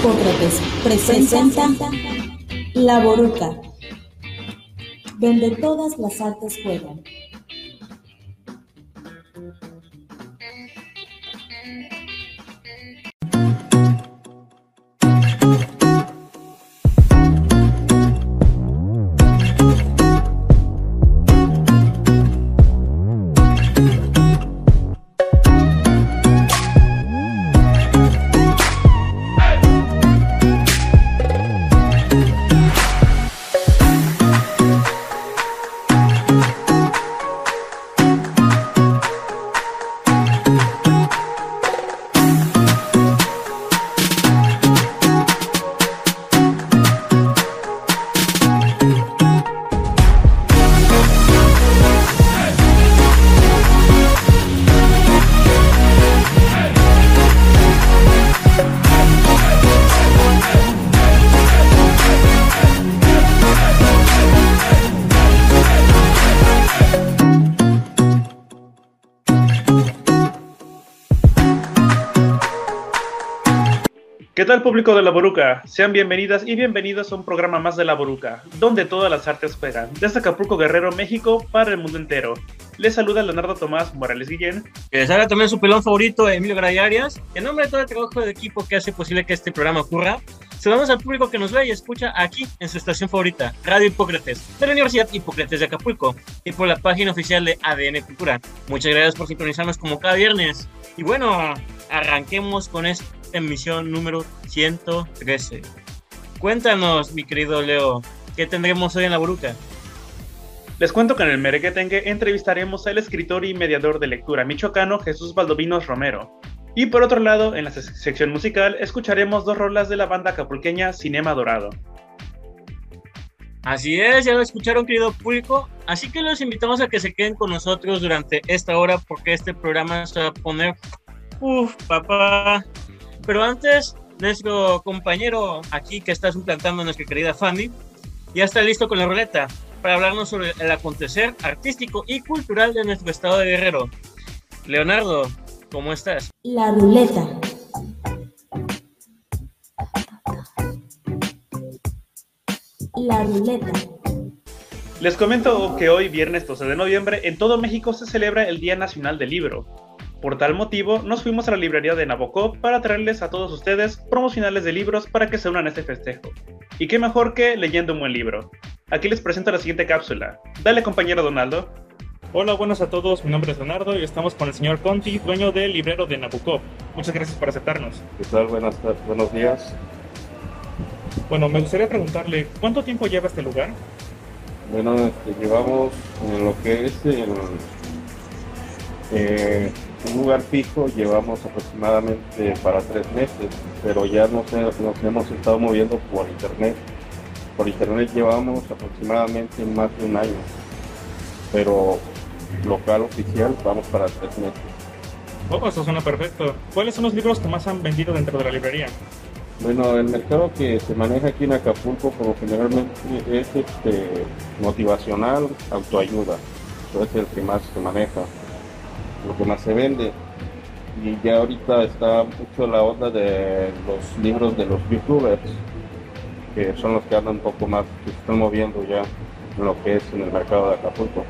Hipócrates presenta La Boruca, donde todas las artes juegan. ¿Qué tal público de La Boruca? Sean bienvenidas y bienvenidos a un programa más de La Boruca, donde todas las artes juegan, desde Acapulco Guerrero, México, para el mundo entero. Les saluda Leonardo Tomás Morales Guillén. Que les haga también su pelón favorito, Emilio Gray Arias. En nombre de todo el trabajo de equipo que hace posible que este programa ocurra, saludamos al público que nos ve y escucha aquí en su estación favorita, Radio Hipócrates, de la Universidad Hipócrates de Acapulco, y por la página oficial de ADN Cultura. Muchas gracias por sintonizarnos como cada viernes. Y bueno, arranquemos con esta emisión número 113. Cuéntanos, mi querido Leo, ¿qué tendremos hoy en la Boruca? Les cuento que en el Merequetengue entrevistaremos al escritor y mediador de lectura michoacano Jesús Valdovinos Romero. Y por otro lado, en la sección musical, escucharemos dos rolas de la banda acapulqueña Cinema Dorado. Así es, ya lo escucharon, querido público. Así que los invitamos a que se queden con nosotros durante esta hora porque este programa se va a poner. Uf, papá. Pero antes, nuestro compañero aquí que está suplantando a nuestra querida Fanny ya está listo con la ruleta para hablarnos sobre el acontecer artístico y cultural de nuestro estado de Guerrero. Leonardo, ¿cómo estás? La ruleta. La ruleta. Les comento que hoy, viernes 12 de noviembre, en todo México se celebra el Día Nacional del Libro. Por tal motivo, nos fuimos a la librería de Nabokov para traerles a todos ustedes promocionales de libros para que se unan a este festejo. Y qué mejor que leyendo un buen libro. Aquí les presento la siguiente cápsula. Dale compañero Donaldo. Hola, buenas a todos. Mi nombre es Leonardo y estamos con el señor Conti, dueño del librero de Nabokov. Muchas gracias por aceptarnos. ¿Qué tal? Buenas, buenos días. Bueno, me gustaría preguntarle, ¿cuánto tiempo lleva este lugar? Bueno, este, llevamos en lo que es el, eh, un lugar fijo, llevamos aproximadamente para tres meses, pero ya nos, nos hemos estado moviendo por internet. Por internet llevamos aproximadamente más de un año, pero local oficial vamos para tres meses. Oh, eso suena perfecto. ¿Cuáles son los libros que más han vendido dentro de la librería? Bueno, el mercado que se maneja aquí en Acapulco como generalmente es este, motivacional, autoayuda. Eso es el que más se maneja, lo que más se vende. Y ya ahorita está mucho la onda de los libros de los youtubers, que son los que andan un poco más, que se están moviendo ya lo que es en el mercado de Acapulco.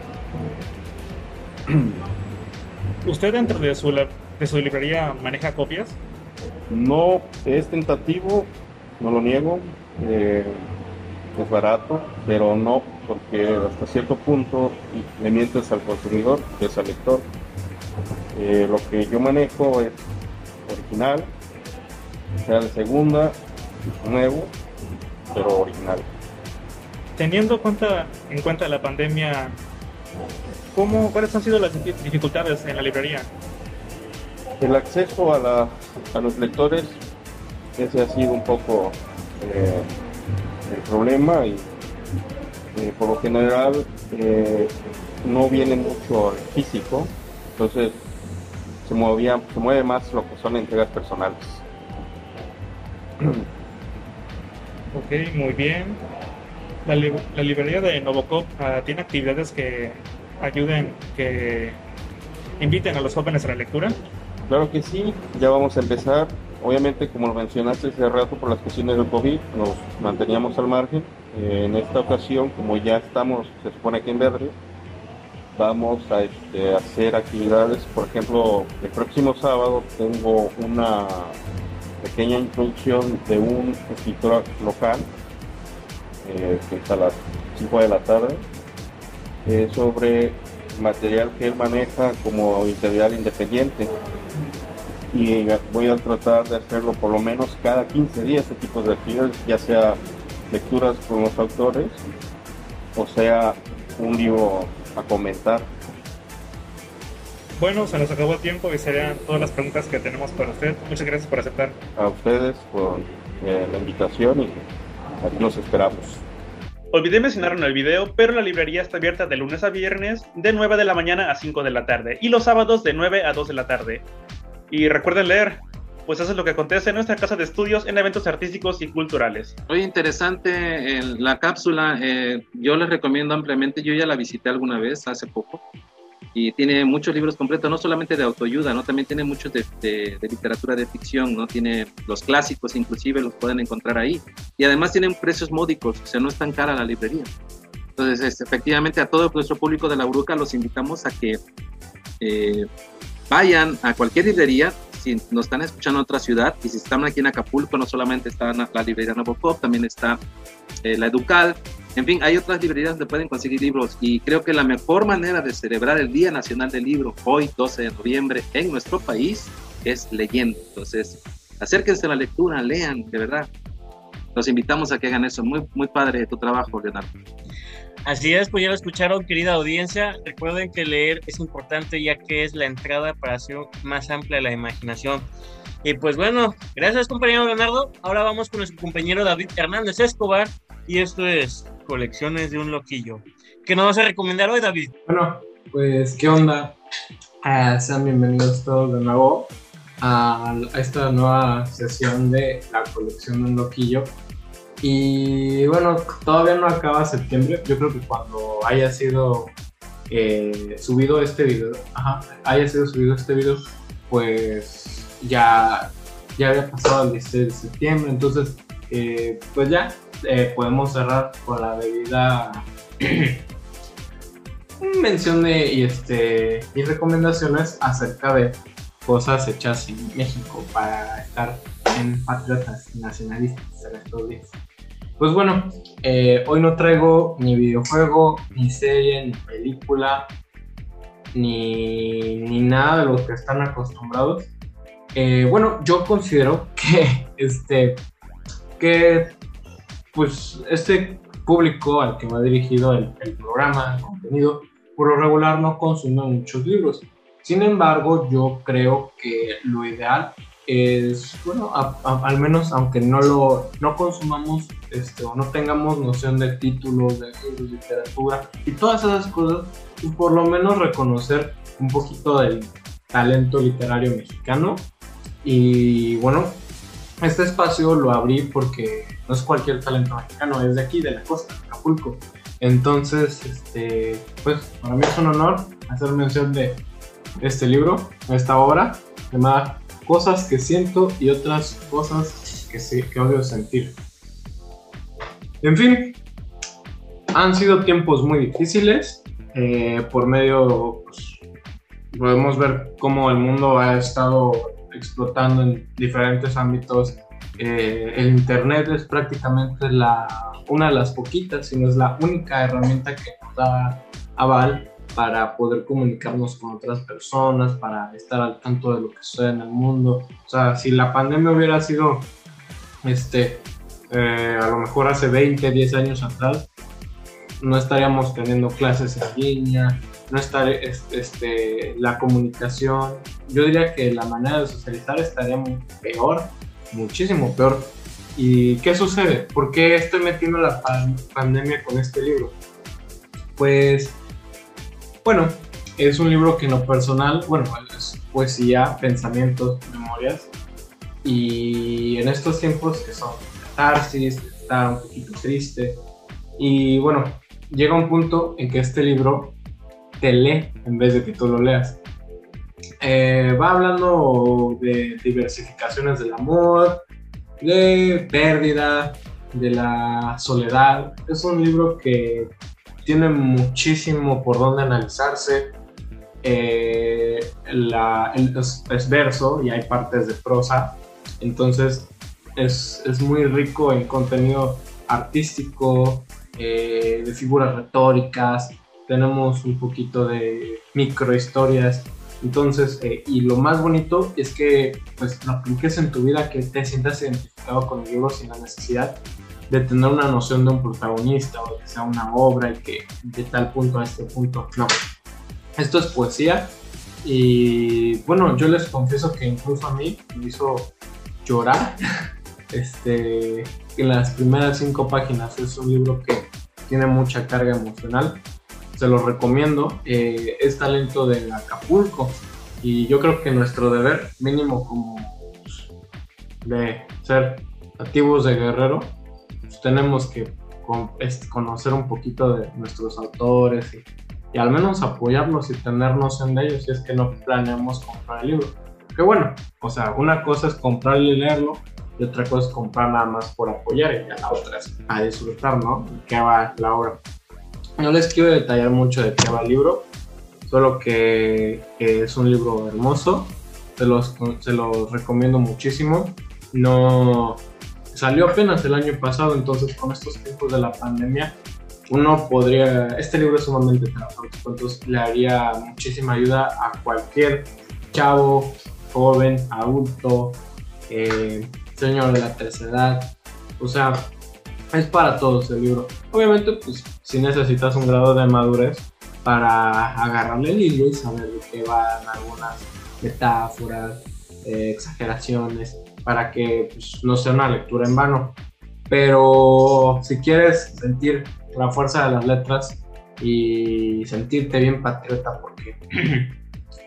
¿Usted dentro de su, de su librería maneja copias? No es tentativo, no lo niego, eh, es barato, pero no porque hasta cierto punto le mientes al consumidor, que es al lector. Eh, lo que yo manejo es original, sea de segunda, nuevo, pero original. Teniendo cuenta, en cuenta la pandemia, ¿cómo, ¿cuáles han sido las dificultades en la librería? El acceso a, la, a los lectores, ese ha sido un poco eh, el problema y eh, por lo general eh, no viene mucho físico, entonces se, movía, se mueve más lo que son entregas personales. Ok, muy bien. La, li la librería de Novocop uh, tiene actividades que ayuden, que inviten a los jóvenes a la lectura. Claro que sí, ya vamos a empezar obviamente, como lo mencionaste hace rato, por las cuestiones del COVID, nos manteníamos al margen. Eh, en esta ocasión, como ya estamos, se supone que en verde, vamos a este, hacer actividades. Por ejemplo, el próximo sábado tengo una pequeña introducción de un escritor local, eh, que está a las 5 de la tarde, sobre material que él maneja como editorial independiente y voy a tratar de hacerlo por lo menos cada 15 días, este tipo de actividades, ya sea lecturas con los autores o sea un libro a comentar. Bueno, se nos acabó el tiempo y serían todas las preguntas que tenemos para usted. Muchas gracias por aceptar. A ustedes por eh, la invitación y aquí nos esperamos. Olvidé mencionar en el video, pero la librería está abierta de lunes a viernes de 9 de la mañana a 5 de la tarde y los sábados de 9 a 2 de la tarde. Y recuerden leer, pues eso es lo que acontece en nuestra casa de estudios en eventos artísticos y culturales. Muy interesante la cápsula, eh, yo les recomiendo ampliamente, yo ya la visité alguna vez hace poco y tiene muchos libros completos, no solamente de autoayuda, ¿no? también tiene muchos de, literatura de ficción, ¿no? tiene los clásicos inclusive los pueden encontrar ahí y además tienen precios módicos, o sea, no es tan cara la librería. Entonces, efectivamente, a todo nuestro público de la Bruca los invitamos a que eh, vayan a cualquier librería, si nos están escuchando en otra ciudad, y si están aquí en Acapulco, no solamente está la librería Nabokov, también está eh, la Educal, en fin, hay otras librerías donde pueden conseguir libros y creo que la mejor manera de celebrar el Día Nacional del Libro, hoy 12 de noviembre, en nuestro país, es leyendo. Entonces, acérquense a la lectura, lean, de verdad. Los invitamos a que hagan eso. Muy, muy padre tu trabajo, Leonardo. Así es, pues ya lo escucharon, querida audiencia. Recuerden que leer es importante ya que es la entrada para hacer más amplia la imaginación. Y pues bueno, gracias compañero Leonardo. Ahora vamos con nuestro compañero David Hernández Escobar y esto es Colecciones de un Loquillo. ¿Qué nos vas a recomendar hoy, David? Bueno, pues qué onda. Ah, sean bienvenidos todos de nuevo a esta nueva sesión de la colección de un loquillo. Y bueno, todavía no acaba septiembre. Yo creo que cuando haya sido eh, subido este video, haya sido subido este video, pues ya, ya había pasado el 16 de septiembre. Entonces, eh, pues ya eh, podemos cerrar con la debida mención de, y, este, y recomendaciones acerca de cosas hechas en México para estar en patriotas nacionalistas en estos días. Pues bueno, eh, hoy no traigo ni videojuego, ni serie, ni película, ni, ni nada de lo que están acostumbrados. Eh, bueno, yo considero que este que pues este público al que va dirigido el, el programa, el contenido, por lo regular no consume muchos libros. Sin embargo, yo creo que lo ideal es, bueno, al menos aunque no lo no consumamos este, o no tengamos noción de títulos, de, literatura y todas esas cosas, pues por lo menos reconocer un poquito del talento literario mexicano. Y bueno, este espacio lo abrí porque no es cualquier talento mexicano, es de aquí, de la costa, de Acapulco. Entonces, este, pues para mí es un honor hacer mención de este libro, esta obra, llamada cosas que siento y otras cosas que, que odio sentir. En fin, han sido tiempos muy difíciles. Eh, por medio, pues, podemos ver cómo el mundo ha estado explotando en diferentes ámbitos. Eh, el Internet es prácticamente la, una de las poquitas, si no es la única herramienta que nos da aval para poder comunicarnos con otras personas, para estar al tanto de lo que sucede en el mundo. O sea, si la pandemia hubiera sido, este, eh, a lo mejor hace 20, 10 años atrás, no estaríamos teniendo clases en línea, no estaría, este, la comunicación, yo diría que la manera de socializar estaría peor, muchísimo peor. ¿Y qué sucede? ¿Por qué estoy metiendo la pandemia con este libro? Pues bueno, es un libro que en lo personal, bueno, es poesía, pensamientos, memorias. Y en estos tiempos que son catarsis, está un poquito triste. Y bueno, llega un punto en que este libro te lee en vez de que tú lo leas. Eh, va hablando de diversificaciones del amor, de pérdida, de la soledad. Es un libro que tiene muchísimo por donde analizarse. Eh, la, es, verso y hay partes de prosa, entonces es, es muy rico en contenido artístico, eh, de figuras retóricas, tenemos un poquito de microhistorias. Entonces, eh, y lo más bonito es que pues lo apliques en tu vida, que te sientas identificado con el libro sin la necesidad de tener una noción de un protagonista o que sea una obra y que de tal punto a este punto. No. Esto es poesía y bueno, yo les confieso que incluso a mí me hizo llorar. Este, en las primeras cinco páginas es un libro que tiene mucha carga emocional. Se lo recomiendo. Eh, es talento de Acapulco y yo creo que nuestro deber mínimo como de ser activos de guerrero tenemos que conocer un poquito de nuestros autores y, al menos apoyarlos y tener noción de ellos si es que no planeamos comprar el libro. Que bueno, o sea, una cosa es comprarlo y leerlo y otra cosa es comprar nada más por apoyar y la otra es a disfrutar, ¿no? ¿Qué va la obra? No les quiero detallar mucho de qué va el libro, solo que, es un libro hermoso, se los, se los recomiendo muchísimo. No, salió apenas el año pasado, entonces con estos tiempos de la pandemia, uno podría, este libro es sumamente terapéutico, entonces le haría muchísima ayuda a cualquier chavo, joven, adulto, eh, señor de la tercera edad, o sea, es para todos el libro. Obviamente, pues si necesitas un grado de madurez para agarrarle el hilo y saber de qué van algunas metáforas, eh, exageraciones, para que pues, no sea una lectura en vano. Pero si quieres sentir la fuerza de las letras y sentirte bien patriota, porque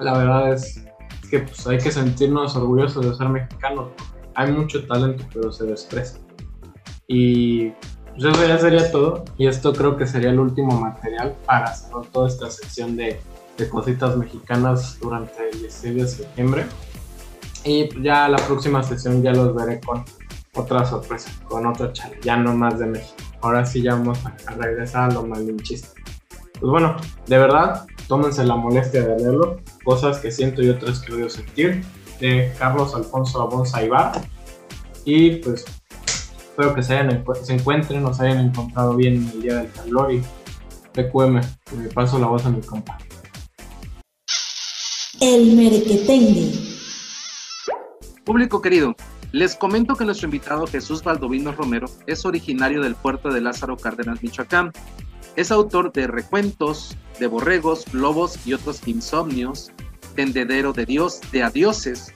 la verdad es que pues, hay que sentirnos orgullosos de ser mexicanos. Hay mucho talento, pero se desprecia. Y pues eso ya sería todo. Y esto creo que sería el último material para cerrar toda esta sección de, de cositas mexicanas durante el 16 de septiembre. Y ya la próxima sesión ya los veré con otra sorpresa, con otro chale, ya no más de México. Ahora sí ya vamos a, regresar a lo malinchista. Pues bueno, de verdad, tómense la molestia de leerlo, cosas que siento y otras que odio sentir, de Carlos Alfonso Abonza Ibar. Y pues espero que se, hayan, se encuentren o se hayan encontrado bien en el día del calor y PQM, me paso la voz a mi compa. El merequetengue. Público querido, les comento que nuestro invitado Jesús Baldovino Romero es originario del puerto de Lázaro Cárdenas, Michoacán. Es autor de recuentos de borregos, lobos y otros insomnios, tendedero de Dios, de adioses,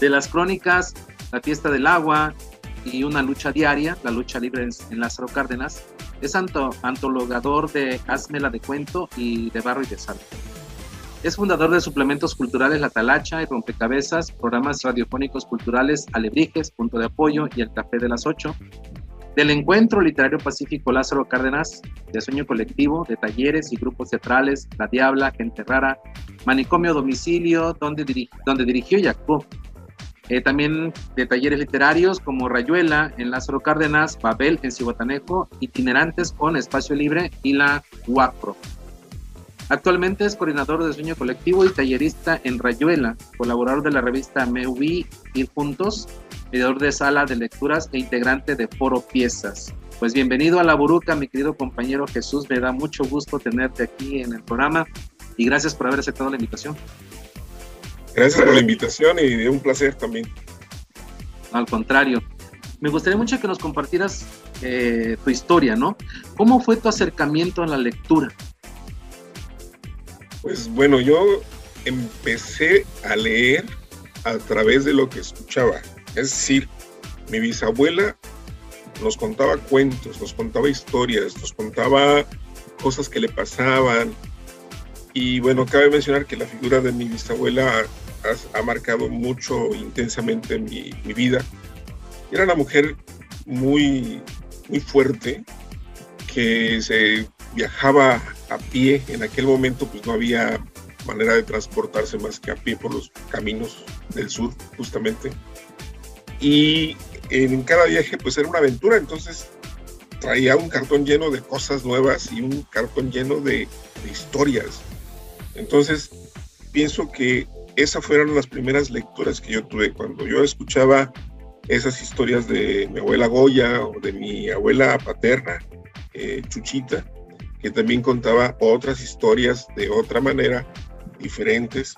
de las crónicas La fiesta del agua y una lucha diaria, la lucha libre en Lázaro Cárdenas. Es antologador de Hazmela de Cuento y de Barro y de Sal. Es fundador de suplementos culturales La Talacha y Rompecabezas, programas radiofónicos culturales Alebrijes, Punto de Apoyo y El Café de las Ocho, del Encuentro Literario Pacífico Lázaro Cárdenas, de Sueño Colectivo, de talleres y grupos teatrales La Diabla, Gente Rara, Manicomio Domicilio, donde, dirigió y actuó. Eh, también de talleres literarios como Rayuela en Lázaro Cárdenas, Babel en Cihuatanejo, itinerantes con Espacio Libre y la UACRO. Actualmente es coordinador de sueño colectivo y tallerista en Rayuela, colaborador de la revista Meuvi Ir Juntos, mediador de sala de lecturas e integrante de Foro Piezas. Pues bienvenido a La Buruca, mi querido compañero Jesús. Me da mucho gusto tenerte aquí en el programa y gracias por haber aceptado la invitación. Gracias por la invitación y de un placer también. Al contrario, me gustaría mucho que nos compartieras eh, tu historia, ¿no? ¿Cómo fue tu acercamiento a la lectura? Pues bueno, yo empecé a leer a través de lo que escuchaba. Es decir, mi bisabuela nos contaba cuentos, nos contaba historias, nos contaba cosas que le pasaban. Y bueno, cabe mencionar que la figura de mi bisabuela ha, marcado mucho intensamente mi, mi, vida. Era una mujer muy, muy fuerte, que se viajaba a pie. En aquel momento pues no había manera de transportarse más que a pie por los caminos del sur, justamente. Y en cada viaje pues era una aventura, entonces traía un cartón lleno de cosas nuevas y un cartón lleno de, historias. Entonces pienso que esas fueron las primeras lecturas que yo tuve cuando yo escuchaba esas historias de mi abuela Goya o de mi abuela paterna, eh, Chuchita, que también contaba otras historias de otra manera, diferentes,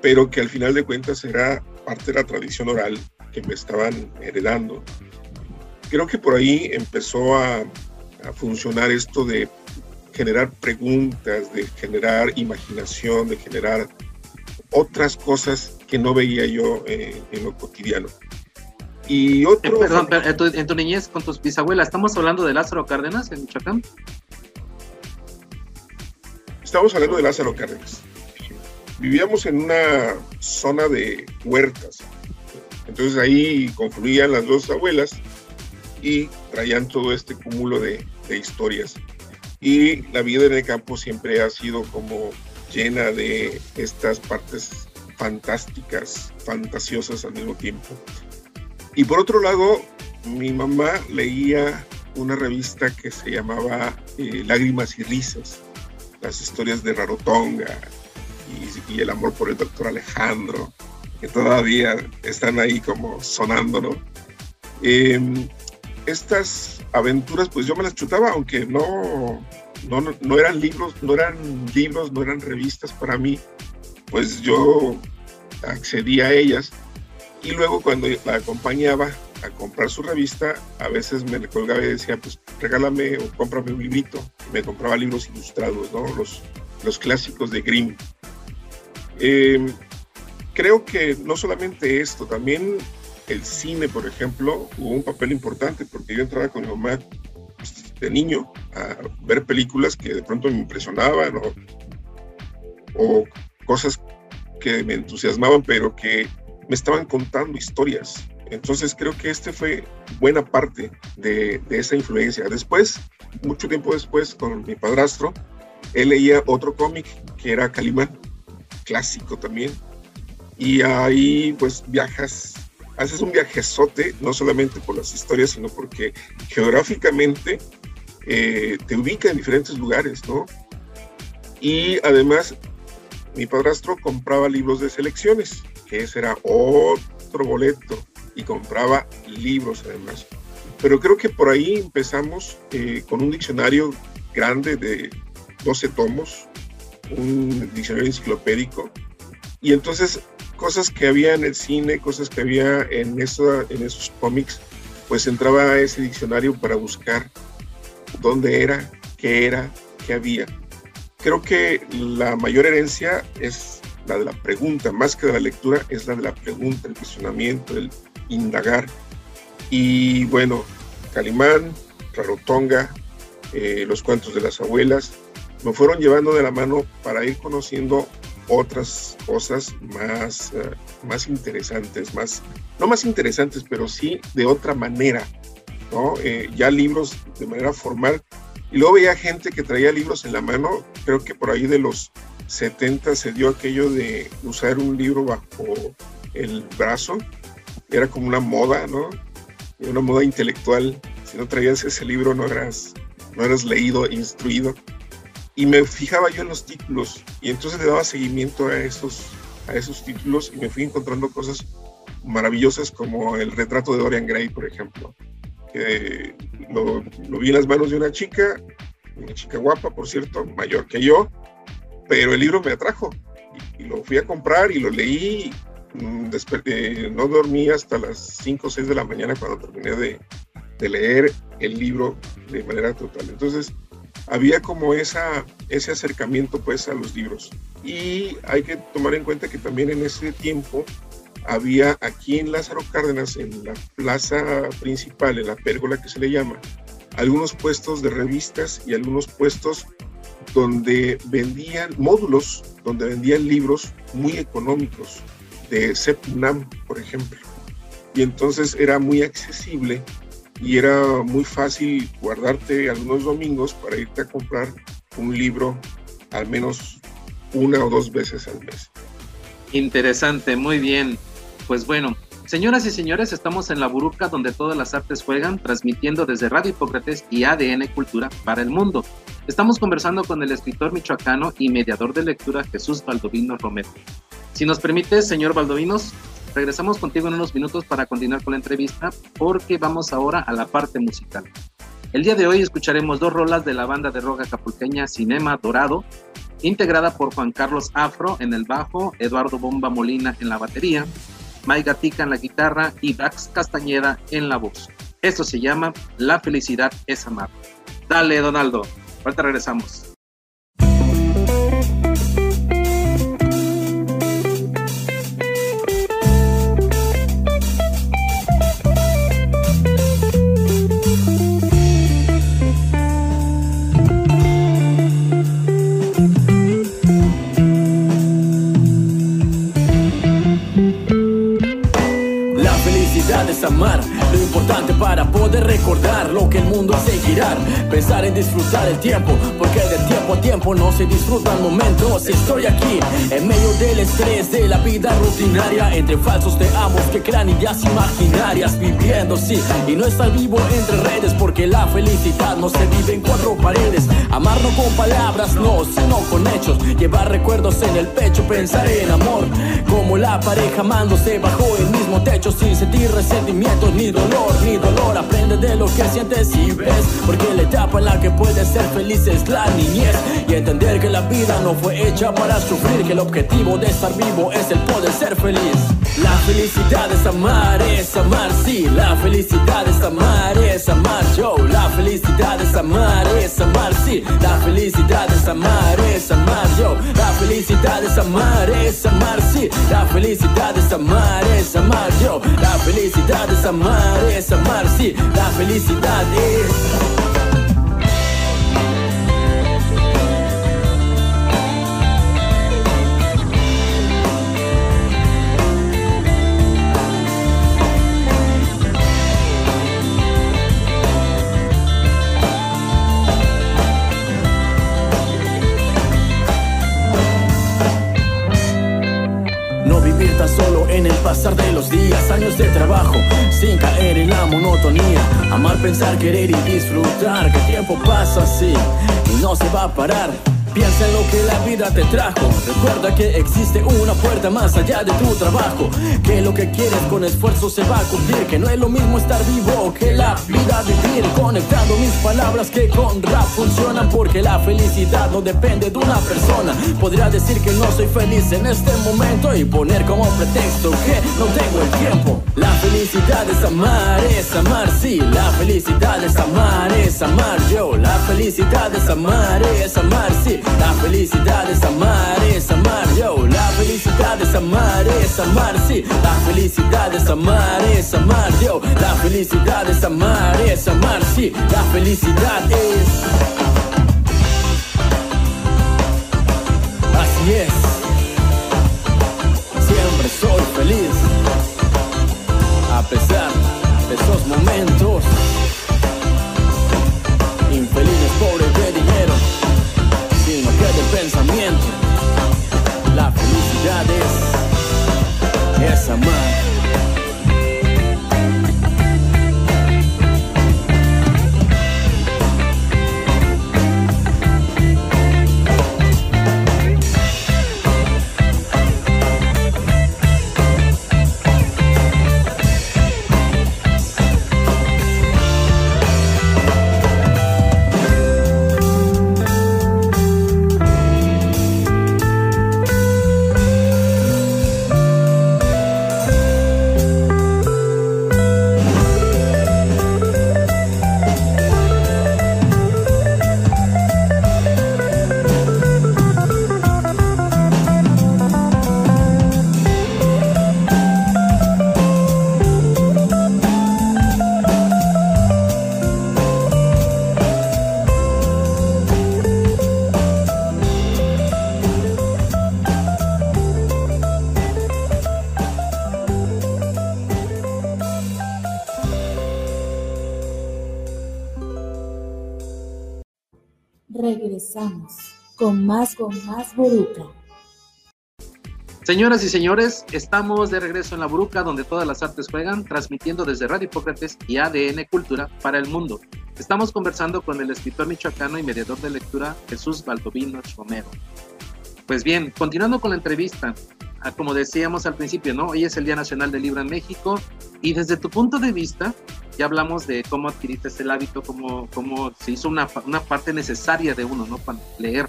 pero que al final de cuentas era parte de la tradición oral que me estaban heredando. Creo que por ahí empezó a, funcionar esto de generar preguntas, de generar imaginación, de generar otras cosas que no veía yo eh, en lo cotidiano. Y otro... Eh, perdón, pero en, tu, en niñez con tus bisabuelas, ¿estamos hablando de Lázaro Cárdenas en Michoacán? Estamos hablando de Lázaro Cárdenas. Vivíamos en una zona de huertas. Entonces ahí confluían las dos abuelas y traían todo este cúmulo de, de historias. Y la vida en el campo siempre ha sido como llena de estas partes fantásticas, fantasiosas al mismo tiempo. Y por otro lado, mi mamá leía una revista que se llamaba eh, Lágrimas y Risas, las historias de Rarotonga y, el amor por el doctor Alejandro, que todavía están ahí como sonando, ¿no? Eh, estas aventuras, pues yo me las chutaba, aunque no, no, no, eran libros, no eran libros, no eran revistas para mí, pues yo accedía a ellas y luego cuando la acompañaba a comprar su revista, a veces me colgaba y decía, pues regálame o cómprame un librito. Me compraba libros ilustrados, ¿no? Los, los clásicos de Grimm. Eh, creo que no solamente esto, también el cine, por ejemplo, jugó un papel importante porque yo entraba con mi mamá pues, de niño a ver películas que de pronto me impresionaban o, o cosas que me entusiasmaban, pero que me estaban contando historias. Entonces creo que este fue buena parte de, de, esa influencia. Después, mucho tiempo después, con mi padrastro, él leía otro cómic que era Calimán, clásico también. Y ahí pues viajas, haces un viajezote, no solamente por las historias, sino porque geográficamente eh, te ubica en diferentes lugares, ¿no? Y además, mi padrastro compraba libros de selecciones ese era otro boleto y compraba libros además. Pero creo que por ahí empezamos eh, con un diccionario grande de 12 tomos, un diccionario enciclopédico, y entonces cosas que había en el cine, cosas que había en, eso, en esos cómics, pues entraba a ese diccionario para buscar dónde era, qué era, qué había. Creo que la mayor herencia es la de la pregunta, más que de la lectura, es la de la pregunta, el cuestionamiento, el indagar. Y bueno, Calimán, Rarotonga, eh, los cuentos de las abuelas, me fueron llevando de la mano para ir conociendo otras cosas más, uh, más interesantes, más, no más interesantes, pero sí de otra manera, ¿no? Eh, ya libros de manera formal. Y luego veía gente que traía libros en la mano, creo que por ahí de los 70 se dio aquello de usar un libro bajo el brazo. Era como una moda, ¿no? Una moda intelectual. Si no traías ese libro no eras, no eras leído, instruido. Y me fijaba yo en los títulos y entonces le daba seguimiento a esos, a esos títulos y me fui encontrando cosas maravillosas como el retrato de Dorian Gray, por ejemplo. Que lo, vi en las manos de una chica, una chica guapa, por cierto, mayor que yo, pero el libro me atrajo y lo fui a comprar y lo leí. Mm, eh, no dormí hasta las 5 o 6 de la mañana cuando terminé de, de, leer el libro de manera total. Entonces, había como esa, ese acercamiento pues a los libros. Y hay que tomar en cuenta que también en ese tiempo había aquí en Lázaro Cárdenas, en la plaza principal, en la pérgola que se le llama, algunos puestos de revistas y algunos puestos donde vendían módulos, donde vendían libros muy económicos, de CEPUNAM, por ejemplo. Y entonces era muy accesible y era muy fácil guardarte algunos domingos para irte a comprar un libro, al menos una o dos veces al mes. Interesante, muy bien. Pues bueno, señoras y señores, estamos en la Buruca donde todas las artes juegan, transmitiendo desde Radio Hipócrates y ADN Cultura para el mundo. Estamos conversando con el escritor michoacano y mediador de lectura Jesús Baldovino Romero. Si nos permite, señor Baldovinos, regresamos contigo en unos minutos para continuar con la entrevista porque vamos ahora a la parte musical. El día de hoy escucharemos dos rolas de la banda de rock acapulqueña Cinema Dorado, integrada por Juan Carlos Afro en el bajo, Eduardo Bomba Molina en la batería, Mike Gatica en la guitarra y Dax Castañeda en la voz. Esto se llama La felicidad es amar. Dale, Donaldo. Ahorita regresamos. La felicidad es amar, lo importante para poder recordar lo que el mundo hace girar. Pensar en disfrutar el tiempo, porque de tiempo a tiempo no se disfrutan momentos. Estoy aquí, en medio del estrés de la vida rutinaria, entre falsos te amos que crean ideas imaginarias, viviendo sí, y no estar vivo entre redes, porque la felicidad no se vive en cuatro paredes. Amar no con palabras, no, sino con hechos. Llevar recuerdos en el pecho, pensar en amor, como la pareja amándose bajo el mismo techo sin sentir resentimientos ni dolor, ni dolor. Aprende de lo que sientes y ves, porque la etapa en la que puedes ser feliz es la niñez y entender que la vida no fue hecha para sufrir, que el objetivo de estar vivo es el poder ser feliz. La felicidad es amar, es amar, sí. La felicidad es amar, es amar, yo. La felicidad es amar, es amar, sí. La felicidad es amar, es amar, yo. La felicidad es amar, es amar, sí. La felicidad es amar, es amar, yo. La felicidad es amar, es amar, sí. La felicidad es. Días, años de trabajo, sin caer en la monotonía. Amar, pensar, querer y disfrutar, que el tiempo pasa así y no se va a parar. Piensa en lo que la vida te trajo. Recuerda que existe una puerta más allá de tu trabajo. Que lo que quieres con esfuerzo se va a cumplir. Que no es lo mismo estar vivo que la vida vivir. Conectando mis palabras que con rap funcionan. Porque la felicidad no depende de una persona. Podría decir que no soy feliz en este momento y poner como pretexto que no tengo el tiempo. La felicidad es amar, es amar, sí. La felicidad es amar, es amar yo. La felicidad es amar, es amar, sí. La felicidad es amar, es amar yo. La felicidad es amar, es amar, sí. La felicidad es amar, es amar yo. La felicidad es amar, es amar, sí. La felicidad es. Así es. Siempre soy feliz. A pesar de esos momentos felicidad es, es Regresamos con más con más Boruca. Señoras y señores, estamos de regreso en la Bruca, donde todas las artes juegan, transmitiendo desde Radio Hipócrates y ADN Cultura para el mundo. Estamos conversando con el escritor michoacano y mediador de lectura Jesús Baldovino Romero. Pues bien, continuando con la entrevista, como decíamos al principio, ¿no? Hoy es el Día Nacional del Libro en México y desde tu punto de vista, ya hablamos de cómo adquiriste el hábito, cómo, cómo se hizo una, una parte necesaria de uno, ¿no? Para leer,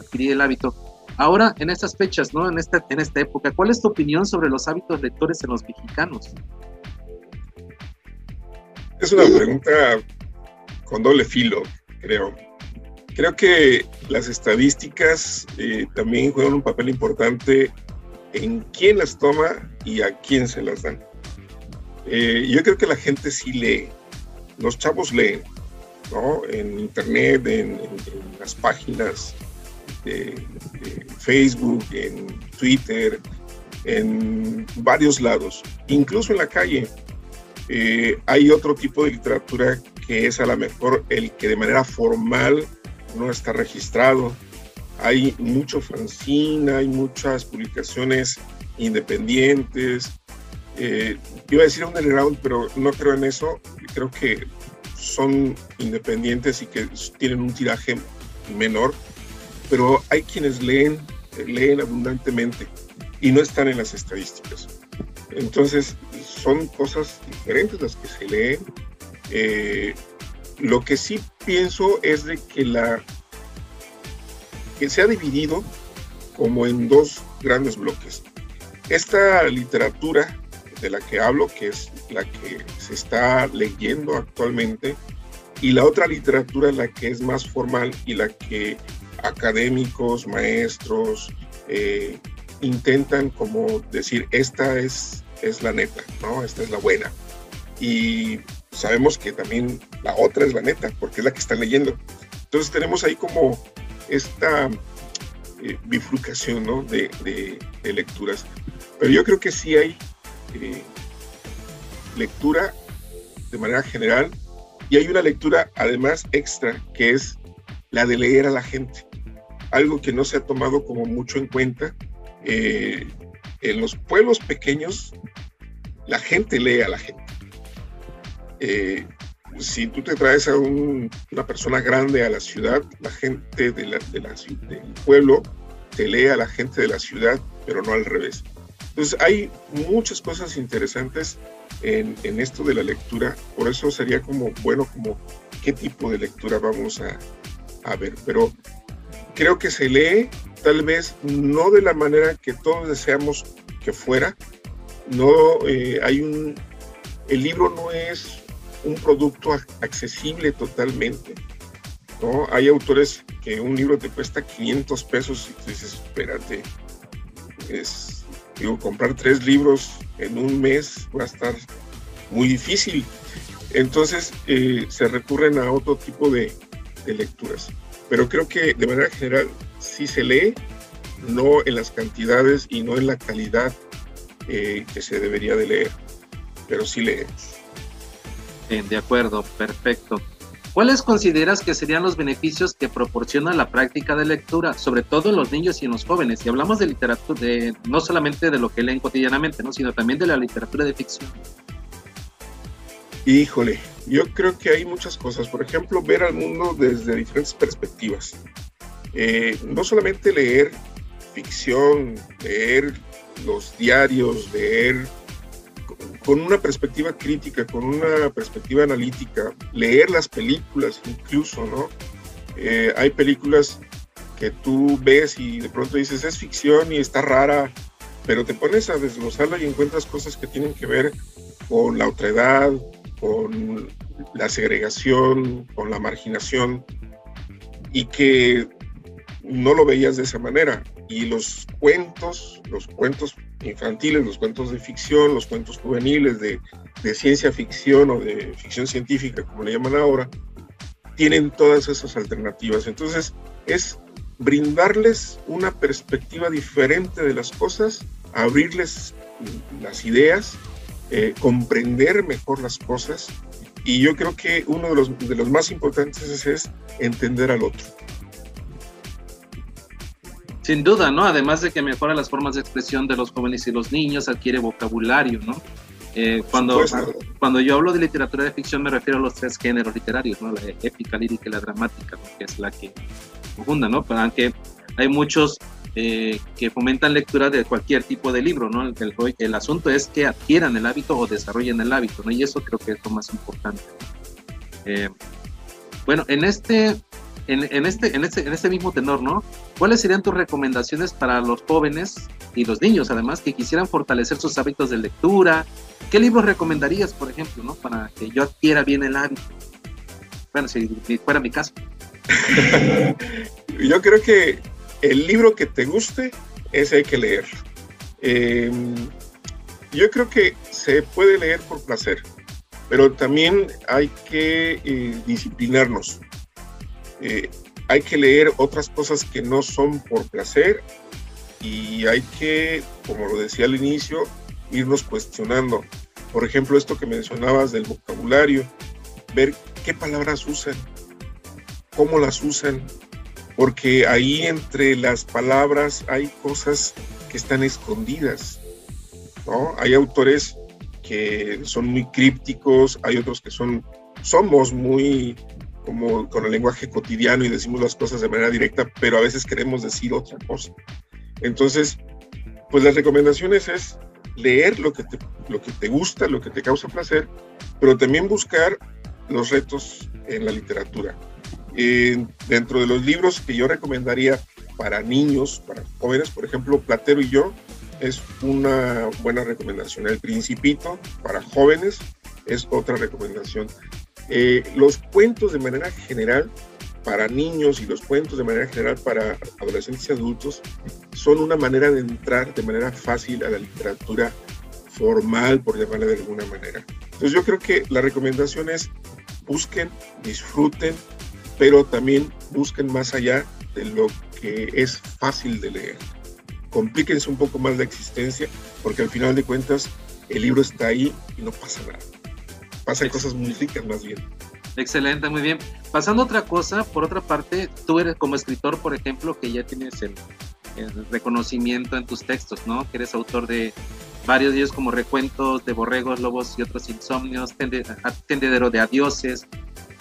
adquirir el hábito. Ahora, en estas fechas, ¿no? En esta, en esta época, ¿cuál es tu opinión sobre los hábitos lectores en los mexicanos? Es una pregunta con doble filo, creo. Creo que las estadísticas eh, también juegan un papel importante en quién las toma y a quién se las dan. Eh, yo creo que la gente sí lee, los chavos leen, ¿no? En internet, en, en las páginas de, Facebook, en Twitter, en varios lados, incluso en la calle. Eh, hay otro tipo de literatura que es a lo mejor el que de manera formal no está registrado. Hay mucho fanzine, hay muchas publicaciones independientes. Eh, iba a decir underground, pero no creo en eso. Creo que son independientes y que tienen un tiraje menor pero hay quienes leen, leen abundantemente y no están en las estadísticas. Entonces, son cosas diferentes las que se leen. Eh, lo que sí pienso es de que la que se ha dividido como en dos grandes bloques. Esta literatura de la que hablo, que es la que se está leyendo actualmente, y la otra literatura, la que es más formal y la que académicos, maestros, eh, intentan como decir, esta es, es la neta, ¿no? Esta es la buena. Y sabemos que también la otra es la neta, porque es la que están leyendo. Entonces tenemos ahí como esta eh, bifurcación, ¿no? De, lecturas. Pero yo creo que sí hay eh, lectura de manera general y hay una lectura además extra que es la de leer a la gente algo que no se ha tomado como mucho en cuenta. Eh, en los pueblos pequeños, la gente lee a la gente. Si tú te traes a una persona grande a la ciudad, la gente de del pueblo te lee a la gente de la ciudad, pero no al revés. Entonces hay muchas cosas interesantes en, en, esto de la lectura, por eso sería como bueno como qué tipo de lectura vamos a, a ver, pero creo que se lee tal vez no de la manera que todos deseamos que fuera. No eh, hay un. El libro no es un producto accesible totalmente. ¿no? Hay autores que un libro te cuesta 500 pesos y dices, espérate, es, digo, comprar tres libros en un mes va a estar muy difícil. Entonces eh, se recurren a otro tipo de, lecturas pero creo que de manera general sí se lee, no en las cantidades y no en la calidad eh, que se debería de leer, pero sí lee. de acuerdo, perfecto. ¿Cuáles consideras que serían los beneficios que proporciona la práctica de lectura, sobre todo en los niños y en los jóvenes? Y hablamos de literatura, de, no solamente de lo que leen cotidianamente, ¿no? sino también de la literatura de ficción. Híjole, yo creo que hay muchas cosas. Por ejemplo, ver al mundo desde diferentes perspectivas. Eh, no solamente leer ficción, leer los diarios, leer con una perspectiva crítica, con una perspectiva analítica, leer las películas incluso, ¿no? Eh, hay películas que tú ves y de pronto dices es ficción y está rara, pero te pones a desglosarla y encuentras cosas que tienen que ver con la otredad, con la segregación, con la marginación, y que no lo veías de esa manera. Y los cuentos, los cuentos infantiles, los cuentos de ficción, los cuentos juveniles de, ciencia ficción o de ficción científica, como le llaman ahora, tienen todas esas alternativas. Entonces, es brindarles una perspectiva diferente de las cosas, abrirles las ideas eh, comprender mejor las cosas y yo creo que uno de los, de los más importantes es, entender al otro. Sin duda, ¿no? Además de que mejora las formas de expresión de los jóvenes y los niños, adquiere vocabulario, ¿no? Eh, cuando, cuando yo hablo de literatura de ficción me refiero a los tres géneros literarios, ¿no? La épica, lírica y la dramática, que es la que funda, ¿no? Pero aunque hay muchos eh, que fomentan lectura de cualquier tipo de libro, ¿no? El, el, asunto es que adquieran el hábito o desarrollen el hábito, ¿no? Y eso creo que es lo más importante. Eh, bueno, en este en, este, en, este, en este mismo tenor, ¿no? ¿Cuáles serían tus recomendaciones para los jóvenes y los niños, además, que quisieran fortalecer sus hábitos de lectura? ¿Qué libros recomendarías, por ejemplo, ¿no? Para que yo adquiera bien el hábito. Bueno, si fuera mi caso. yo creo que el libro que te guste, ese hay que leer. Em, yo creo que se puede leer por placer, pero también hay que eh, disciplinarnos. Eh, hay que leer otras cosas que no son por placer y hay que, como lo decía al inicio, irnos cuestionando. Por ejemplo, esto que mencionabas del vocabulario, ver qué palabras usan, cómo las usan, porque ahí entre las palabras hay cosas que están escondidas. Hay autores que son muy crípticos, hay otros que son, somos muy como con el lenguaje cotidiano y decimos las cosas de manera directa, pero a veces queremos decir otra cosa. Entonces, pues las recomendaciones es leer lo que te, lo que te gusta, lo que te causa placer, pero también buscar los retos en la literatura. dentro de los libros que yo recomendaría para niños, para jóvenes, por ejemplo, Platero y yo, es una buena recomendación. El Principito para jóvenes es otra recomendación. Eh, los cuentos de manera general para niños y los cuentos de manera general para adolescentes y adultos son una manera de entrar de manera fácil a la literatura formal, por llamarla de alguna manera. Entonces yo creo que la recomendación es busquen, disfruten, pero también busquen más allá de lo que es fácil de leer. Complíquense un poco más la existencia, porque al final de cuentas el libro está ahí y no pasa nada pasan cosas muy ricas más bien. Excelente, muy bien. Pasando otra cosa, por otra parte, tú eres como escritor, por ejemplo, que ya tienes el, reconocimiento en tus textos, ¿no? Que eres autor de varios de ellos como Recuentos de Borregos, Lobos y otros Insomnios, Tendedero de Adioses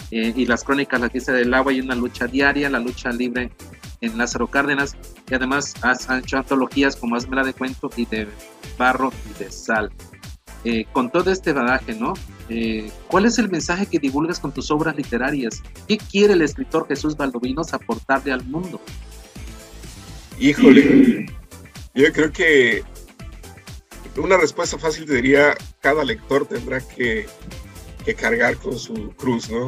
eh, y las Crónicas, La Fiesta del Agua y una lucha diaria, la lucha libre en Lázaro Cárdenas y además has hecho antologías como Hazmela de Cuento y de Barro y de Sal. Eh, con todo este bagaje, ¿no? Eh, ¿Cuál es el mensaje que divulgas con tus obras literarias? ¿Qué quiere el escritor Jesús Valdovinos aportarle al mundo? Híjole, yo creo que una respuesta fácil te diría, cada lector tendrá que, cargar con su cruz, ¿no?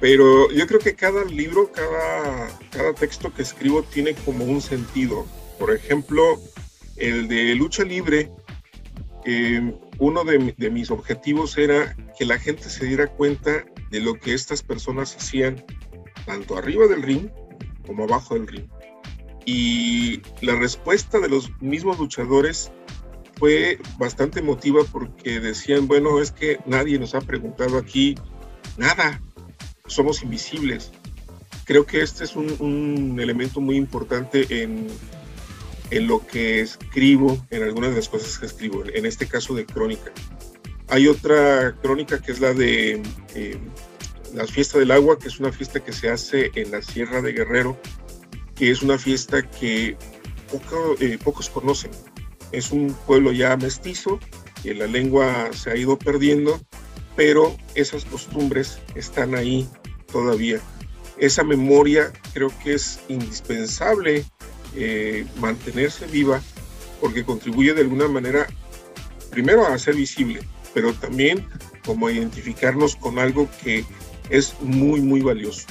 Pero yo creo que cada libro, cada, cada texto que escribo tiene como un sentido. Por ejemplo, el de lucha libre, eh, uno de, mis objetivos era que la gente se diera cuenta de lo que estas personas hacían, tanto arriba del ring como abajo del ring. Y la respuesta de los mismos luchadores fue bastante emotiva porque decían, bueno, es que nadie nos ha preguntado aquí nada, somos invisibles. Creo que este es un elemento muy importante en, en lo que escribo, en algunas de las cosas que escribo, en este caso de crónica. Hay otra crónica que es la de eh, la fiesta del agua, que es una fiesta que se hace en la Sierra de Guerrero, que es una fiesta que eh, pocos conocen. Es un pueblo ya mestizo, y la lengua se ha ido perdiendo, pero esas costumbres están ahí todavía. Esa memoria creo que es indispensable eh, mantenerse viva porque contribuye de alguna manera, primero a ser visible, pero también como a identificarnos con algo que es muy, muy valioso.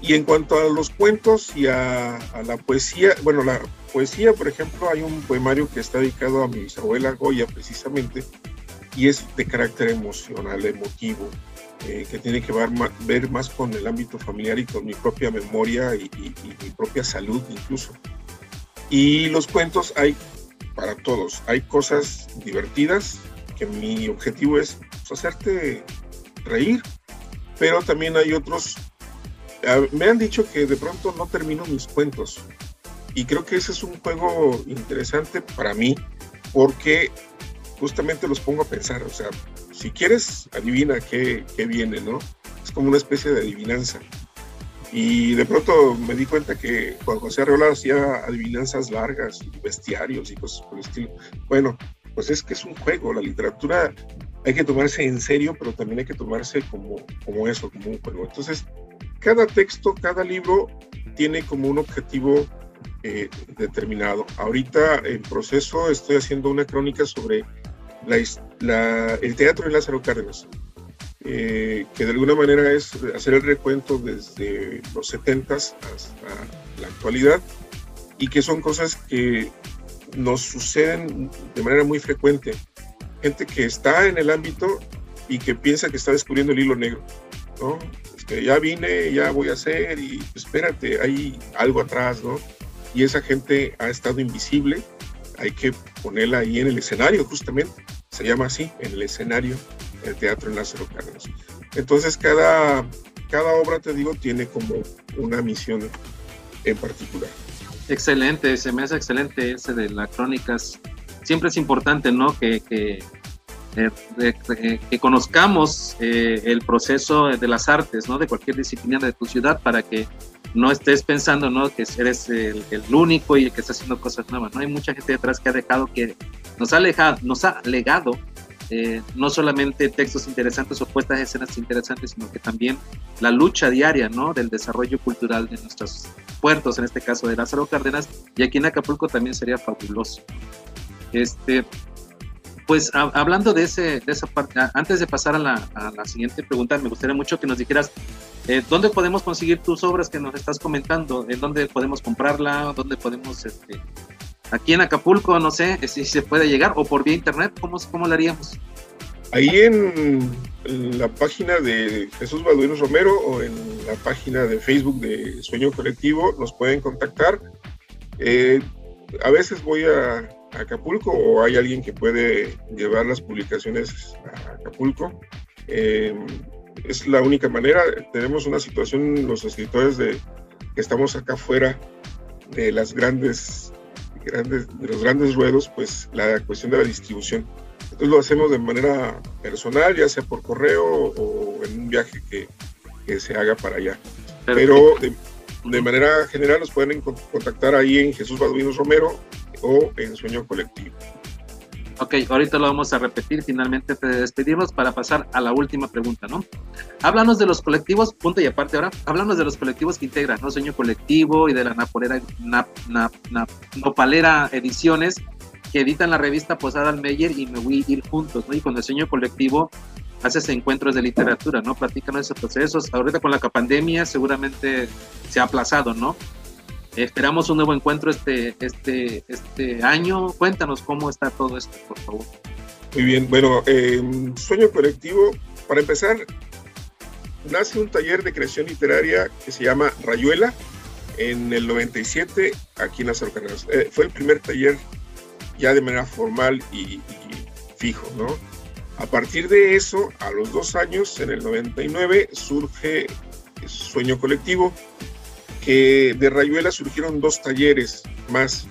Y en cuanto a los cuentos y a, la poesía, bueno, la poesía, por ejemplo, hay un poemario que está dedicado a mi bisabuela Goya precisamente, y es de carácter emocional, emotivo, eh, que tiene que ver, ver, más con el ámbito familiar y con mi propia memoria y mi propia salud incluso. Y los cuentos hay para todos. Hay cosas divertidas, que mi objetivo es pues, hacerte reír, pero también hay otros. Ah, me han dicho que de pronto no termino mis cuentos, y creo que ese es un juego interesante para mí porque justamente los pongo a pensar, o sea, si quieres, adivina qué, qué viene, ¿no? Es como una especie de adivinanza. Y de pronto me di cuenta que Juan José Arreola hacía adivinanzas largas y bestiarios y cosas por el estilo. Bueno, pues es que es un juego, la literatura hay que tomarse en serio, pero también hay que tomarse como, como eso, como un juego. Entonces, cada texto, cada libro tiene como un objetivo eh, determinado. Ahorita en proceso estoy haciendo una crónica sobre la, el teatro de Lázaro Cárdenas. Eh, que de alguna manera es hacer el recuento desde los 70 hasta la actualidad y que son cosas que nos suceden de manera muy frecuente. Gente que está en el ámbito y que piensa que está descubriendo el hilo negro, ¿no? Es que ya vine, ya voy a hacer y espérate, hay algo atrás, ¿no? Y esa gente ha estado invisible, hay que ponerla ahí en el escenario justamente, se llama así, en el escenario el teatro en Lázaro Cárdenas. Entonces cada, cada obra, te digo, tiene como una misión en particular. Excelente, se me hace excelente ese de las crónicas. Siempre es importante, ¿no? Que, que, eh, que conozcamos eh, el proceso de las artes, ¿no? De cualquier disciplina de tu ciudad para que no estés pensando, ¿no? Que eres el, único y el que está haciendo cosas nuevas, ¿no? Hay mucha gente detrás que ha dejado que nos ha, alejado, nos ha legado eh, no solamente textos interesantes o puestas escenas interesantes, sino que también la lucha diaria ¿no? del desarrollo cultural de nuestros puertos, en este caso de Lázaro Cárdenas, y aquí en Acapulco también sería fabuloso. Este, pues hablando de, ese, de esa parte, antes de pasar a la, a la siguiente pregunta, me gustaría mucho que nos dijeras eh, dónde podemos conseguir tus obras que nos estás comentando, en dónde podemos comprarla, dónde podemos este, aquí en Acapulco, no sé si se puede llegar, o por vía internet, ¿cómo, cómo lo haríamos? Ahí en, la página de Jesús Balduino Romero o en la página de Facebook de Sueño Colectivo nos pueden contactar. Eh, a veces voy a, Acapulco o hay alguien que puede llevar las publicaciones a Acapulco. Eh, es la única manera. Tenemos una situación, los escritores de que estamos acá fuera de las grandes grandes, de los grandes ruedos, pues la cuestión de la distribución. Entonces lo hacemos de manera personal, ya sea por correo o en un viaje que, que se haga para allá. Pero de, de, manera general nos pueden contactar ahí en Jesús Balduino Romero o en Sueño Colectivo. Ok, ahorita lo vamos a repetir, finalmente te despedimos para pasar a la última pregunta, ¿no? Háblanos de los colectivos, punto y aparte ahora, háblanos de los colectivos que integran, ¿no? Sueño Colectivo y de la Napolera, Nap, Nap, Nap, Nopalera Ediciones, que editan la revista Posada al Meyer y Me Voy a Ir Juntos, ¿no? Y con el Sueño Colectivo haces encuentros de literatura, ¿no? Platícanos esos procesos. Ahorita con la pandemia seguramente se ha aplazado, ¿no? Esperamos un nuevo encuentro este, este, este año. Cuéntanos cómo está todo esto, por favor. Muy bien, bueno, eh, Sueño Colectivo, para empezar, nace un taller de creación literaria que se llama Rayuela en el 97 aquí en las Cárdenas. Eh, fue el primer taller ya de manera formal y, y, fijo, ¿no? A partir de eso, a los dos años, en el 99, surge Sueño Colectivo, que de Rayuela surgieron dos talleres más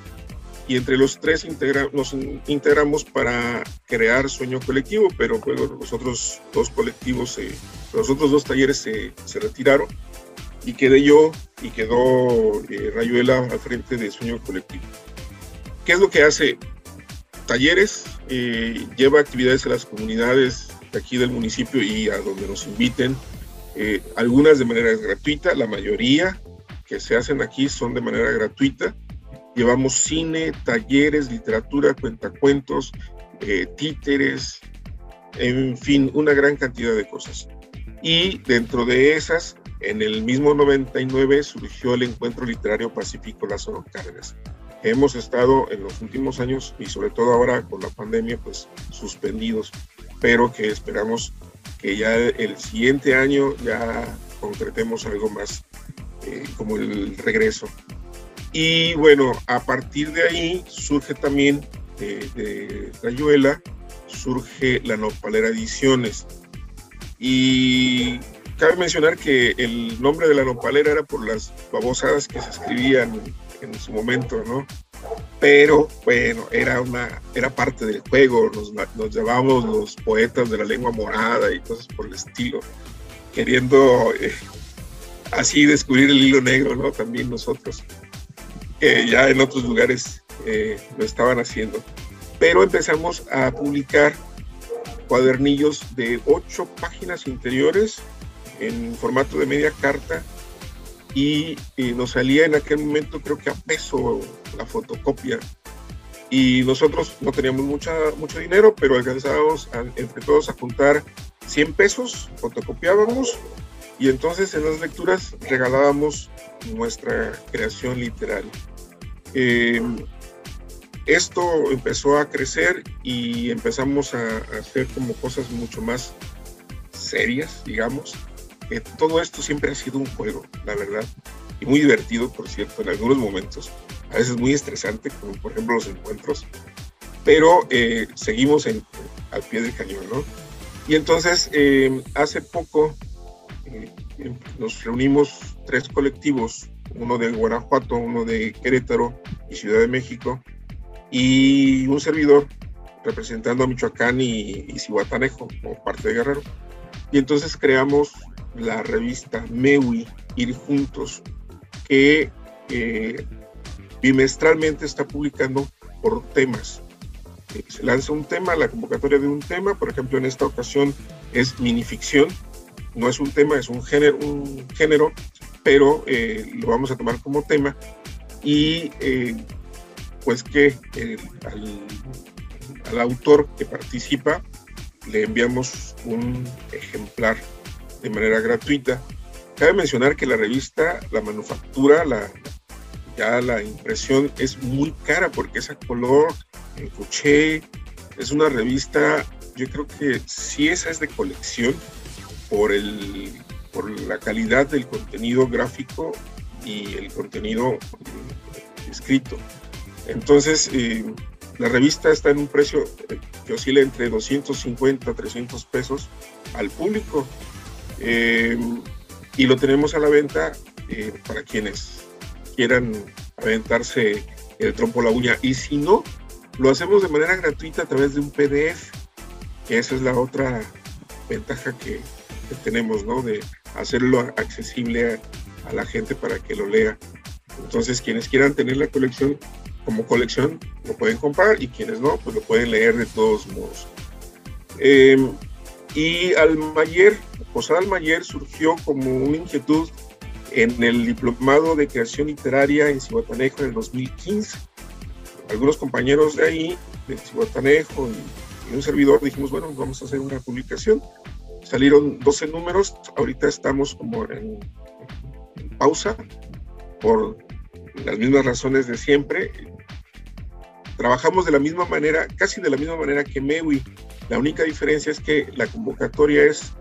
y entre los tres nos integramos para crear Sueño Colectivo, pero luego los otros dos colectivos, otros dos talleres se, retiraron y quedé yo y quedó eh, Rayuela al frente de Sueño Colectivo. ¿Qué es lo que hace? Talleres, eh, lleva actividades a las comunidades de aquí del municipio y a donde nos inviten, eh, algunas de manera gratuita, la mayoría que se hacen aquí son de manera gratuita. Llevamos cine, talleres, literatura, cuentacuentos, eh, títeres, en fin, una gran cantidad de cosas. Y dentro de esas, en el mismo 99 surgió el Encuentro Literario Pacífico Lázaro Cárdenas. Hemos estado en los últimos años y sobre todo ahora con la pandemia, pues suspendidos, pero que esperamos que ya el siguiente año ya concretemos algo más eh, como el regreso. Y bueno, a partir de ahí surge también de, de Rayuela, surge la Nopalera Ediciones. Y cabe mencionar que el nombre de la Nopalera era por las babosadas que se escribían en su momento, ¿no? Pero bueno, era una, era parte del juego, nos, nos llamábamos los poetas de la lengua morada y cosas por el estilo, queriendo eh, así descubrir el hilo negro, ¿no? También nosotros, que ya en otros lugares eh, lo estaban haciendo. Pero empezamos a publicar cuadernillos de ocho páginas interiores en formato de media carta y, nos salía en aquel momento creo que a peso la fotocopia y nosotros no teníamos mucha, mucho dinero, pero alcanzábamos entre todos a juntar 100 pesos, fotocopiábamos y entonces en las lecturas regalábamos nuestra creación literaria. Em, esto empezó a crecer y empezamos a, a hacer como cosas mucho más serias, digamos todo esto siempre ha sido un juego, la verdad, y muy divertido, por cierto, en algunos momentos, a veces muy estresante, como por ejemplo los encuentros, pero eh, seguimos en, al pie del cañón, ¿no? Y entonces, eh, hace poco eh, nos reunimos tres colectivos, uno de Guanajuato, uno de Querétaro y Ciudad de México, y un servidor representando a Michoacán y, y Cihuatanejo como parte de Guerrero. Y entonces creamos la revista MEWI, Ir Juntos, que eh, bimestralmente está publicando por temas. Eh, se lanza un tema, la convocatoria de un tema, por ejemplo, en esta ocasión es minificción, no es un tema, es un género, un género pero eh, lo vamos a tomar como tema y pues que al, al autor que participa le enviamos un ejemplar de manera gratuita. Cabe mencionar que la revista, la manufactura, la, ya la impresión es muy cara porque es a color, en coché, es una revista, yo creo que sí esa es de colección por, el, por la calidad del contenido gráfico y el contenido eh, escrito. Entonces, eh, la revista está en un precio eh, que oscila entre 250 a 300 pesos al público eh, y lo tenemos a la venta eh, para quienes quieran aventarse el trompo la uña. Y si no, lo hacemos de manera gratuita a través de un PDF, que esa es la otra ventaja que, tenemos, ¿no? De hacerlo accesible a, a, la gente para que lo lea. Entonces, quienes quieran tener la colección como colección, lo pueden comprar y quienes no, pues lo pueden leer de todos modos. Eh, y Almayer, Posada Almayer surgió como una inquietud en el diplomado de creación literaria en Cihuatanejo en el 2015. Algunos compañeros de ahí, de Cihuatanejo y, un servidor, dijimos, bueno, vamos a hacer una publicación. Salieron 12 números, ahorita estamos como en, en pausa por las mismas razones de siempre. Trabajamos de la misma manera, casi de la misma manera que Mewi, la única diferencia es que la convocatoria es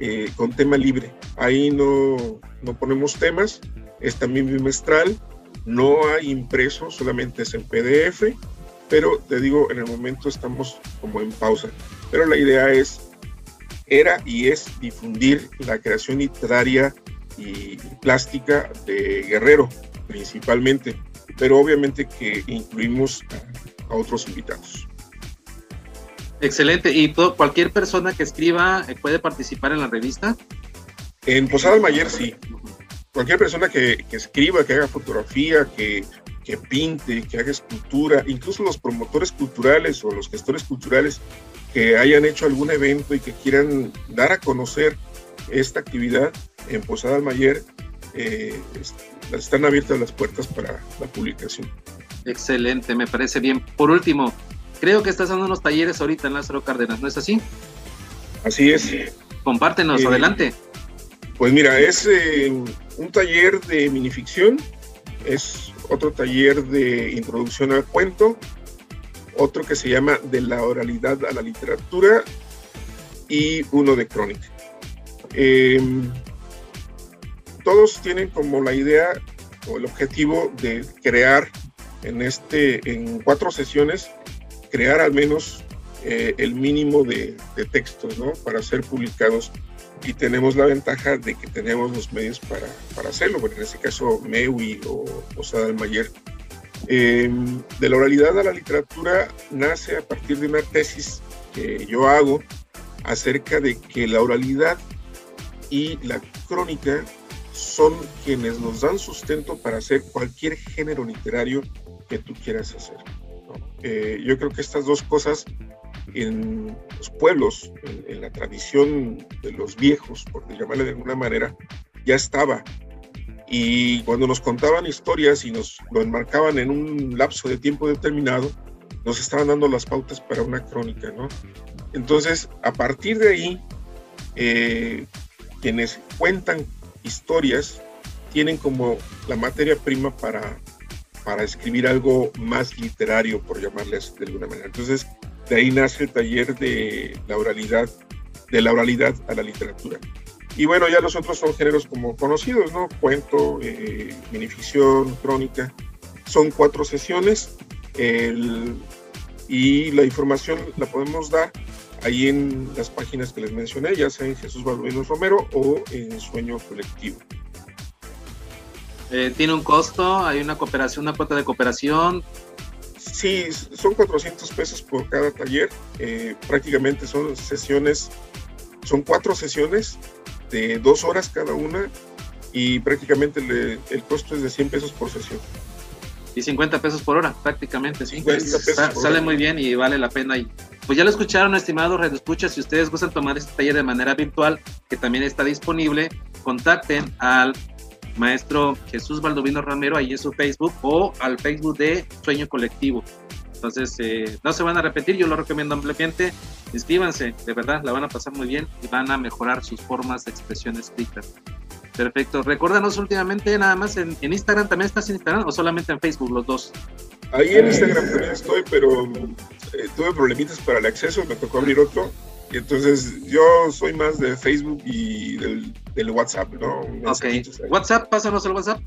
eh, con tema libre. Ahí no, no ponemos temas, es también bimestral, no hay impreso, solamente es en PDF, pero te digo, en el momento estamos como en pausa. Pero la idea es, era y es difundir la creación literaria y plástica de Guerrero, principalmente, pero obviamente que incluimos a otros invitados. Excelente. ¿Y cualquier persona que escriba eh, puede participar en la revista? En Posada Mayer sí. Cualquier persona que, escriba, que haga fotografía, que, que, pinte, que haga escultura, incluso los promotores culturales o los gestores culturales que hayan hecho algún evento y que quieran dar a conocer esta actividad en Posada Mayer, eh, están abiertas las puertas para la publicación. Excelente, me parece bien. Por último, Creo que estás dando unos talleres ahorita en Lázaro Cárdenas, ¿no es así? Así es. Compártenos, eh, adelante. Pues mira, es eh, un taller de minificción, es otro taller de introducción al cuento, otro que se llama de la oralidad a la literatura y uno de crónica. Em, todos tienen como la idea o el objetivo de crear en este en cuatro sesiones crear al menos eh, el mínimo de, textos ¿no? para ser publicados y tenemos la ventaja de que tenemos los medios para, para hacerlo, bueno, en este caso Mewi o Posada del Mayer. Em, de la oralidad a la literatura nace a partir de una tesis que yo hago acerca de que la oralidad y la crónica son quienes nos dan sustento para hacer cualquier género literario que tú quieras hacer. Eh, yo creo que estas dos cosas en los pueblos, en, la tradición de los viejos, por llamarle de alguna manera, ya estaba. Y cuando nos contaban historias y nos lo enmarcaban en un lapso de tiempo determinado, nos estaban dando las pautas para una crónica, ¿no? Entonces, a partir de ahí, eh, quienes cuentan historias tienen como la materia prima para, para escribir algo más literario, por llamarles de alguna manera. Entonces, de ahí nace el taller de la oralidad, de la oralidad a la literatura. Y bueno, ya los otros son géneros como conocidos, ¿no? Cuento, eh, minificción, crónica. Son cuatro sesiones y la información la podemos dar ahí en las páginas que les mencioné, ya sea en Jesús Balduino Romero o en Sueño Colectivo. Eh, ¿Tiene un costo? ¿Hay una cooperación, una cuota de cooperación? Sí, son 400 pesos por cada taller. Eh, prácticamente son sesiones, son cuatro sesiones de dos horas cada una y prácticamente el costo es de 100 pesos por sesión. Y 50 pesos por hora, prácticamente. Sí. sale muy bien y vale la pena. Y pues ya lo escucharon, estimados Escucha, Si ustedes gustan tomar este taller de manera virtual, que también está disponible, contacten al maestro Jesús Baldovino Ramero ahí en su Facebook o al Facebook de Sueño Colectivo. Entonces, eh, no se van a repetir, yo lo recomiendo ampliamente. Inscríbanse, de verdad, la van a pasar muy bien y van a mejorar sus formas de expresión escrita. Perfecto. Recuérdanos últimamente nada más en, Instagram, ¿también estás en Instagram o solamente en Facebook los dos? Ahí en Instagram también estoy, pero eh, tuve problemitas para el acceso, me tocó abrir otro. Y entonces yo soy más de Facebook y del, WhatsApp, ¿no? Ok. WhatsApp, pásanos el WhatsApp.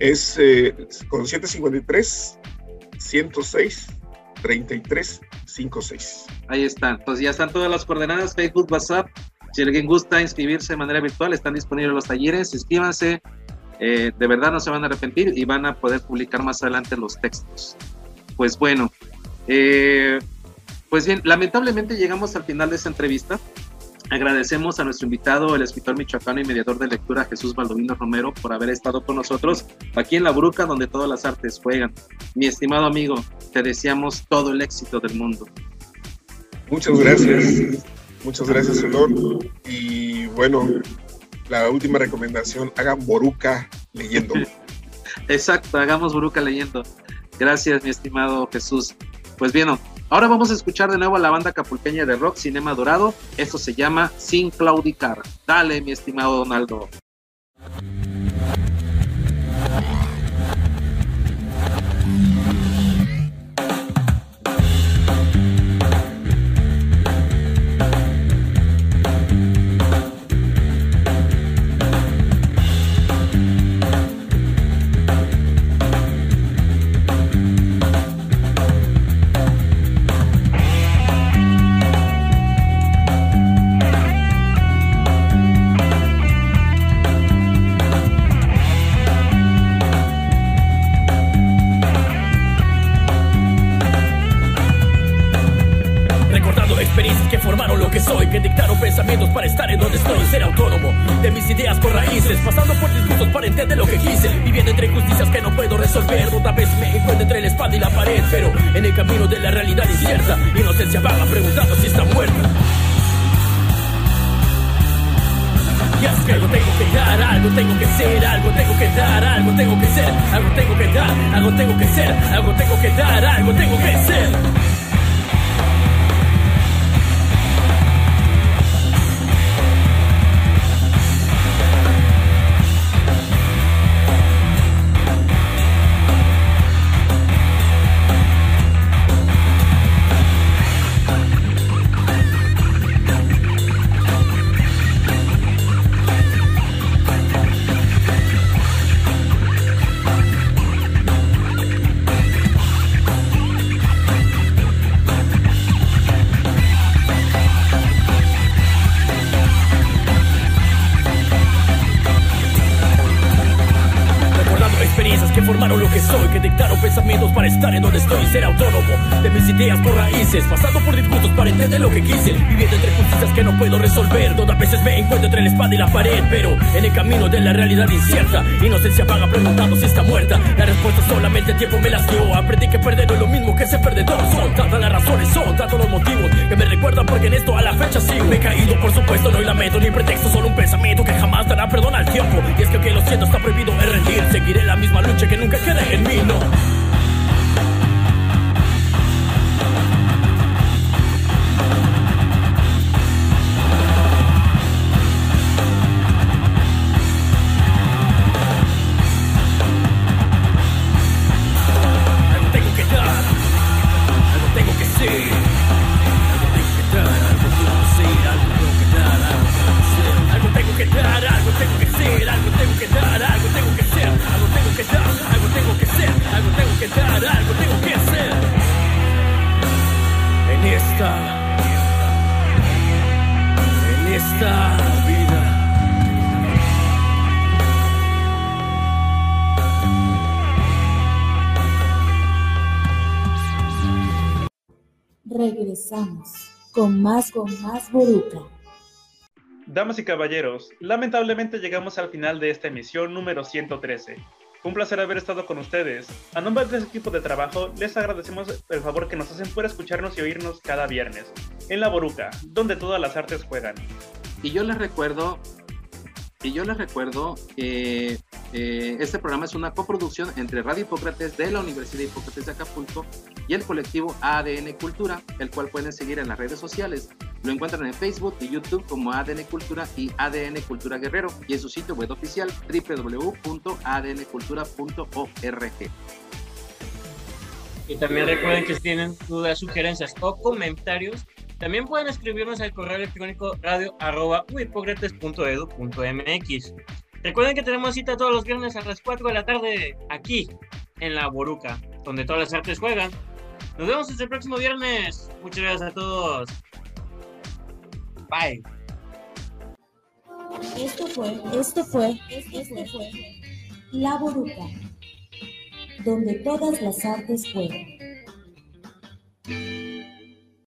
Es eh, con 153 106 33 56. Ahí están. Pues ya están todas las coordenadas, Facebook, WhatsApp. Si alguien gusta inscribirse de manera virtual, están disponibles los talleres, inscríbanse. Eh, de verdad no se van a arrepentir y van a poder publicar más adelante los textos. Pues bueno, eh, pues bien, lamentablemente llegamos al final de esta entrevista. Agradecemos a nuestro invitado, el escritor michoacano y mediador de lectura Jesús Baldovino Romero, por haber estado con nosotros aquí en La Bruca, donde todas las artes juegan. Mi estimado amigo, te deseamos todo el éxito del mundo. Muchas gracias. Muchas gracias, Olor. Y bueno, la última recomendación, hagan Boruca leyendo. Exacto, hagamos Boruca leyendo. Gracias, mi estimado Jesús. Pues bien, ahora vamos a escuchar de nuevo a la banda capulqueña de rock Cinema Dorado. Esto se llama Sin Claudicar. Dale, mi estimado Donaldo. Raíces, pasando por disgustos para entender lo que quise, viviendo entre justicias que no puedo resolver, a veces me encuentro entre la espada y la pared, pero en el camino de la realidad incierta, inocencia vaga preguntando si está muerta, la respuesta solamente el tiempo me las dio, aprendí que perder no es lo mismo que ser perdedor, son tantas las razones, son tantos los motivos que me recuerdan porque en esto a la fecha sigo, me he caído por supuesto, no hay lamento ni pretexto, solo un pensamiento que jamás dará perdón al tiempo, y es que aunque lo siento está prohibido es rendir, seguiré la misma lucha que nunca quede en mí, no. Esta, en esta vida. Regresamos con más, con más Boruca. Damas y caballeros, lamentablemente llegamos al final de esta emisión número 113. Un placer haber estado con ustedes. A nombre de este equipo de trabajo, les agradecemos el favor que nos hacen por escucharnos y oírnos cada viernes, en La Boruca, donde todas las artes juegan. Y yo les recuerdo, y yo les recuerdo que eh, este programa es una coproducción entre Radio Hipócrates de la Universidad Hipócrates de Acapulco y el colectivo ADN Cultura, el cual pueden seguir en las redes sociales. Lo encuentran en Facebook y YouTube como ADN Cultura y ADN Cultura Guerrero y en su sitio web oficial www.adncultura.org. Y también recuerden que si tienen dudas, sugerencias o comentarios, también pueden escribirnos al correo electrónico radio arroba uhipócrates.edu.mx. Recuerden que tenemos cita todos los viernes a las 4 de la tarde aquí en La Boruca, donde todas las artes juegan. Nos vemos hasta el próximo viernes. Muchas gracias a todos. Bye. Esto fue, esto fue, esto fue La Boruca, donde todas las artes juegan.